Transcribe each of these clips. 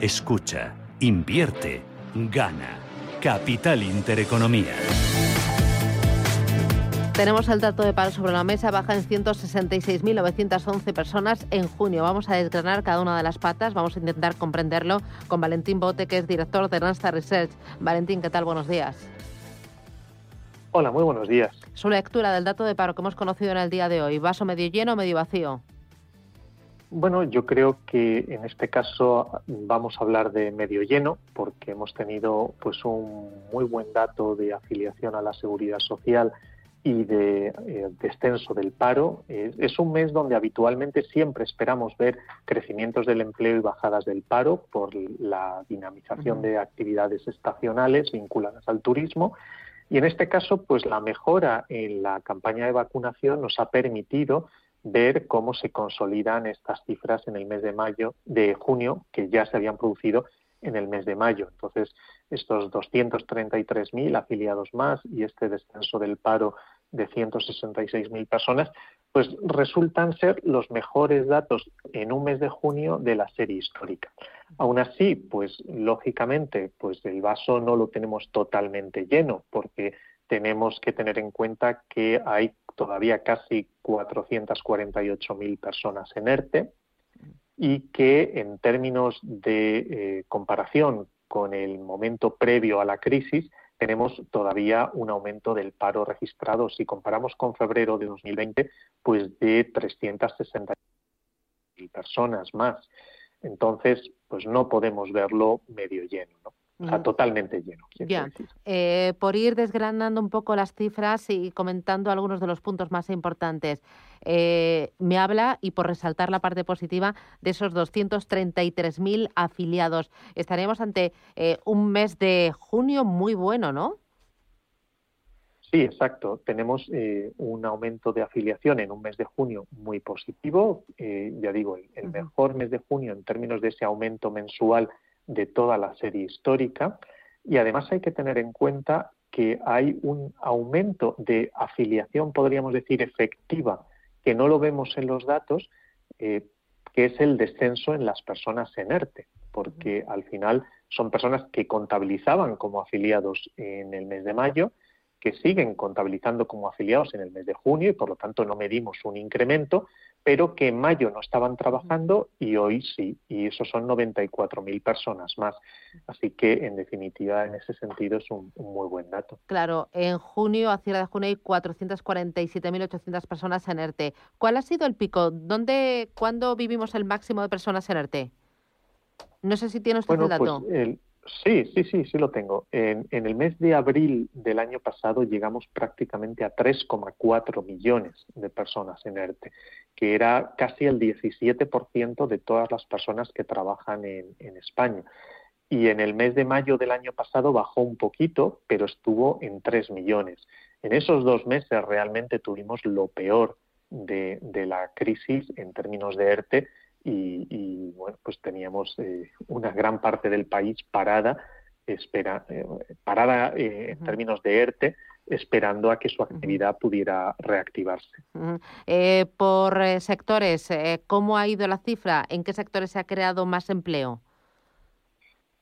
Escucha, invierte, gana. Capital Intereconomía. Tenemos el dato de paro sobre la mesa, baja en 166.911 personas en junio. Vamos a desgranar cada una de las patas, vamos a intentar comprenderlo con Valentín Bote, que es director de Randstad Research. Valentín, ¿qué tal? Buenos días. Hola, muy buenos días. Su lectura del dato de paro que hemos conocido en el día de hoy, ¿vaso medio lleno o medio vacío? Bueno, yo creo que en este caso vamos a hablar de medio lleno porque hemos tenido pues un muy buen dato de afiliación a la seguridad social y de eh, descenso del paro. es un mes donde habitualmente siempre esperamos ver crecimientos del empleo y bajadas del paro por la dinamización de actividades estacionales vinculadas al turismo. Y en este caso, pues la mejora en la campaña de vacunación nos ha permitido ver cómo se consolidan estas cifras en el mes de mayo, de junio, que ya se habían producido en el mes de mayo. Entonces, estos 233.000 afiliados más y este descenso del paro de 166.000 personas, pues resultan ser los mejores datos en un mes de junio de la serie histórica. Aún así, pues lógicamente, pues el vaso no lo tenemos totalmente lleno, porque tenemos que tener en cuenta que hay todavía casi 448.000 personas en ERTE y que en términos de eh, comparación con el momento previo a la crisis, tenemos todavía un aumento del paro registrado. Si comparamos con febrero de 2020, pues de 360.000 personas más. Entonces, pues no podemos verlo medio lleno. ¿no? Totalmente lleno. Ya. Eh, por ir desgranando un poco las cifras y comentando algunos de los puntos más importantes, eh, me habla, y por resaltar la parte positiva, de esos 233.000 afiliados. Estaremos ante eh, un mes de junio muy bueno, ¿no? Sí, exacto. Tenemos un aumento de afiliación en un mes de junio muy positivo. ya digo, el, mejor mes de junio en términos de ese aumento mensual de toda la serie histórica. Y además hay que tener en cuenta que hay un aumento de afiliación, podríamos decir, efectiva, que no lo vemos en los datos, eh, que es el descenso en las personas en ERTE, porque al final son personas que contabilizaban como afiliados en el mes de mayo, que siguen contabilizando como afiliados en el mes de junio y por lo tanto no medimos un incremento, pero que en mayo no estaban trabajando y hoy sí, y eso son 94.000 personas más. Así que, en definitiva, en ese sentido es un, muy buen dato. Claro, en junio, a cierre de junio, hay 447.800 personas en ERTE. ¿Cuál ha sido el pico? ¿Dónde, cuándo vivimos el máximo de personas en ERTE? No sé si tiene usted el pues dato. Sí, sí, sí, sí lo tengo. En, el mes de abril del año pasado llegamos prácticamente a 3,4 millones de personas en ERTE, que era casi el 17% de todas las personas que trabajan en, España. Y en el mes de mayo del año pasado bajó un poquito, pero estuvo en 3 millones. En esos dos meses realmente tuvimos lo peor de, de la crisis en términos de ERTE y, bueno, pues teníamos eh, una gran parte del país parada, espera, eh, parada eh, en términos de ERTE, esperando a que su actividad pudiera reactivarse. por sectores, ¿cómo ha ido la cifra? ¿En qué sectores se ha creado más empleo?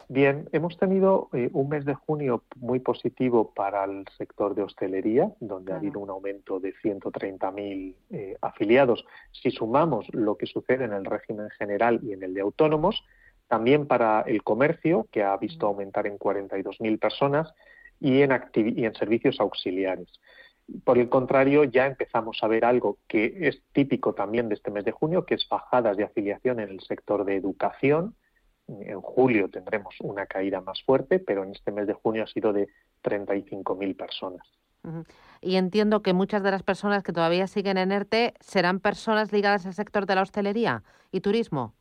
Bien, hemos tenido eh, un mes de junio muy positivo para el sector de hostelería, donde ha habido un aumento de 130.000 eh, afiliados. Si sumamos lo que sucede en el régimen general y en el de autónomos, también para el comercio, que ha visto aumentar en 42.000 personas, y en, y en servicios auxiliares. Por el contrario, ya empezamos a ver algo que es típico también de este mes de junio, que es bajadas de afiliación en el sector de educación, en julio tendremos una caída más fuerte, pero en este mes de junio ha sido de 35.000 personas. Y entiendo que muchas de las personas que todavía siguen en ERTE serán personas ligadas al sector de la hostelería y turismo.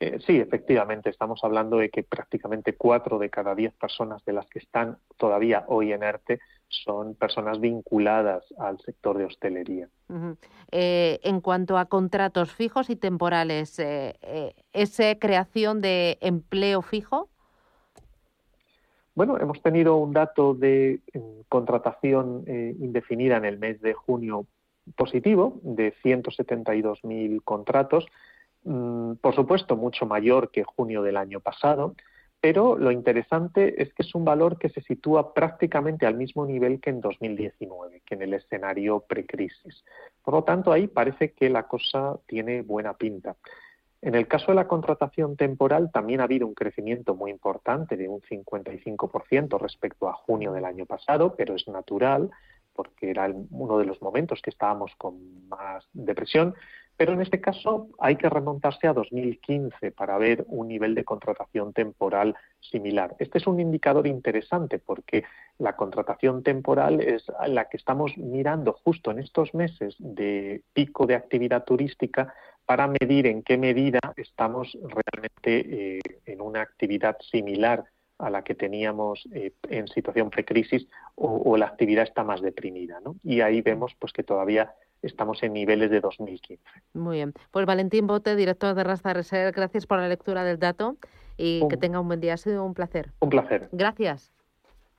Eh, sí, efectivamente, estamos hablando de que prácticamente cuatro de cada diez personas de las que están todavía hoy en ERTE son personas vinculadas al sector de hostelería. Eh, en cuanto a contratos fijos y temporales, eh, ¿es creación de empleo fijo? Bueno, hemos tenido un dato de contratación indefinida en el mes de junio positivo de 172.000 contratos Mm, por supuesto, mucho mayor que junio del año pasado, pero lo interesante es que es un valor que se sitúa prácticamente al mismo nivel que en 2019, que en el escenario precrisis. Por lo tanto, ahí parece que la cosa tiene buena pinta. En el caso de la contratación temporal también ha habido un crecimiento muy importante de un 55% respecto a junio del año pasado, pero es natural porque era uno de los momentos que estábamos con más depresión, pero en este caso hay que remontarse a 2015 para ver un nivel de contratación temporal similar. Este es un indicador interesante porque la contratación temporal es la que estamos mirando justo en estos meses de pico de actividad turística para medir en qué medida estamos realmente eh, en una actividad similar a la que teníamos eh, en situación precrisis o, o la actividad está más deprimida. ¿no? Y ahí vemos pues que todavía estamos en niveles de 2015. Muy bien. Pues Valentín Bote, director de Rasta Reserve, gracias por la lectura del dato y que tenga un buen día. Ha sido un placer. Un placer. Gracias.